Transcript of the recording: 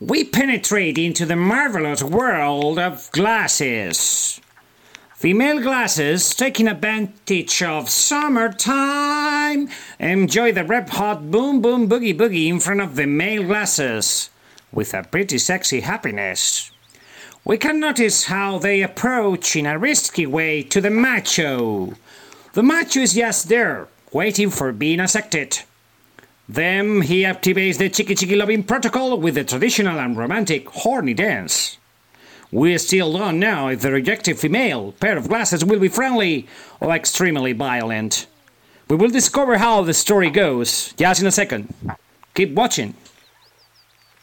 we penetrate into the marvelous world of glasses. Female glasses taking advantage of summertime. Enjoy the red hot boom boom boogie boogie in front of the male glasses with a pretty sexy happiness. We can notice how they approach in a risky way to the macho. The macho is just there, waiting for being accepted. Then he activates the Chiki Chiki Loving protocol with the traditional and romantic horny dance. We still don't know if the rejected female pair of glasses will be friendly or extremely violent. We will discover how the story goes just in a second. Keep watching.